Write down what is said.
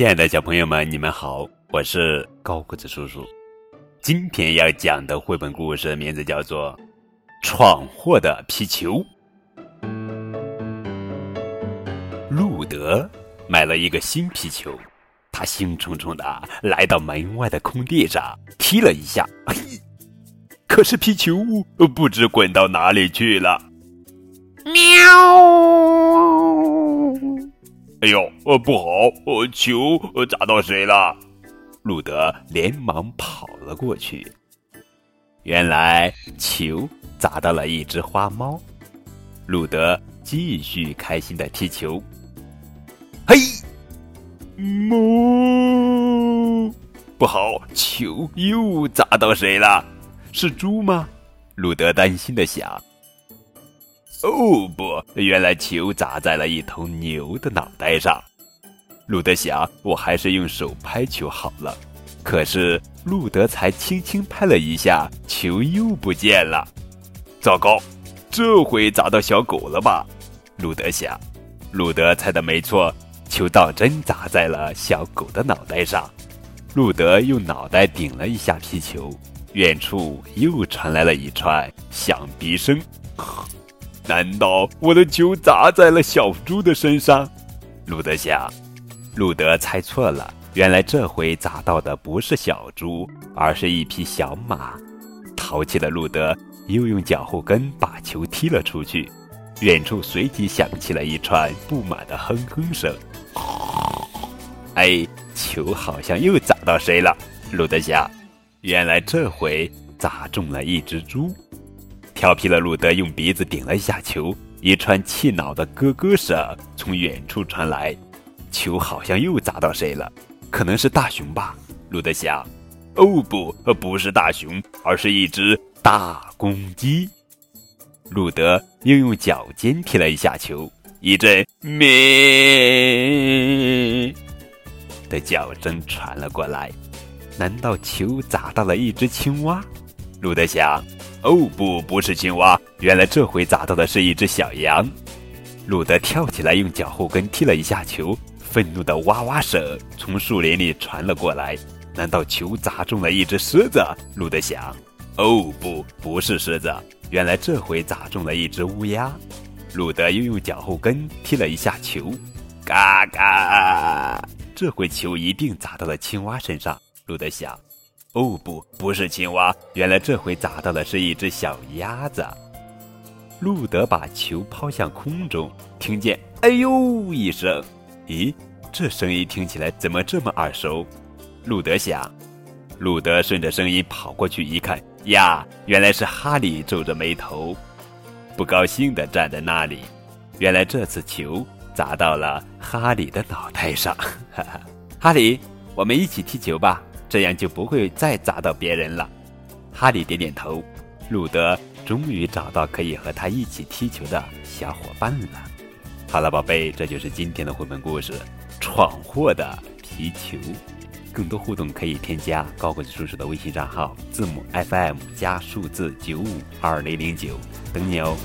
亲爱的小朋友们，你们好，我是高个子叔叔。今天要讲的绘本故事名字叫做《闯祸的皮球》。路德买了一个新皮球，他兴冲冲的来到门外的空地上，踢了一下，嘿，可是皮球不知滚到哪里去了。喵！哎呦，呃，不好，呃，球砸到谁了？路德连忙跑了过去。原来球砸到了一只花猫。路德继续开心的踢球。嘿，猫！不好，球又砸到谁了？是猪吗？路德担心的想。哦不！原来球砸在了一头牛的脑袋上。路德想，我还是用手拍球好了。可是路德才轻轻拍了一下，球又不见了。糟糕，这回砸到小狗了吧？路德想。路德猜的没错，球倒真砸在了小狗的脑袋上。路德用脑袋顶了一下皮球，远处又传来了一串响鼻声。难道我的球砸在了小猪的身上？路德想。路德猜错了，原来这回砸到的不是小猪，而是一匹小马。淘气的路德又用脚后跟把球踢了出去，远处随即响起了一串不满的哼哼声。哎，球好像又砸到谁了？路德想。原来这回砸中了一只猪。调皮的路德用鼻子顶了一下球，一串气恼的咯咯声从远处传来。球好像又砸到谁了？可能是大熊吧？路德想。哦不，不是大熊，而是一只大公鸡。路德又用脚尖踢了一下球，一阵咩的叫声传了过来。难道球砸到了一只青蛙？路德想。哦不，不是青蛙，原来这回砸到的是一只小羊。鲁德跳起来，用脚后跟踢了一下球，愤怒的哇哇声从树林里传了过来。难道球砸中了一只狮子？鲁德想。哦不，不是狮子，原来这回砸中了一只乌鸦。鲁德又用脚后跟踢了一下球，嘎嘎，这回球一定砸到了青蛙身上。鲁德想。哦不，不是青蛙，原来这回砸到的是一只小鸭子。路德把球抛向空中，听见“哎呦”一声，咦，这声音听起来怎么这么耳熟？路德想。路德顺着声音跑过去一看，呀，原来是哈利皱着眉头，不高兴地站在那里。原来这次球砸到了哈利的脑袋上。哈哈，哈利，我们一起踢球吧。这样就不会再砸到别人了。哈利点点头。路德终于找到可以和他一起踢球的小伙伴了。好了，宝贝，这就是今天的绘本故事《闯祸的皮球》。更多互动可以添加高个子叔叔的微信账号，字母 FM 加数字九五二零零九，等你哦。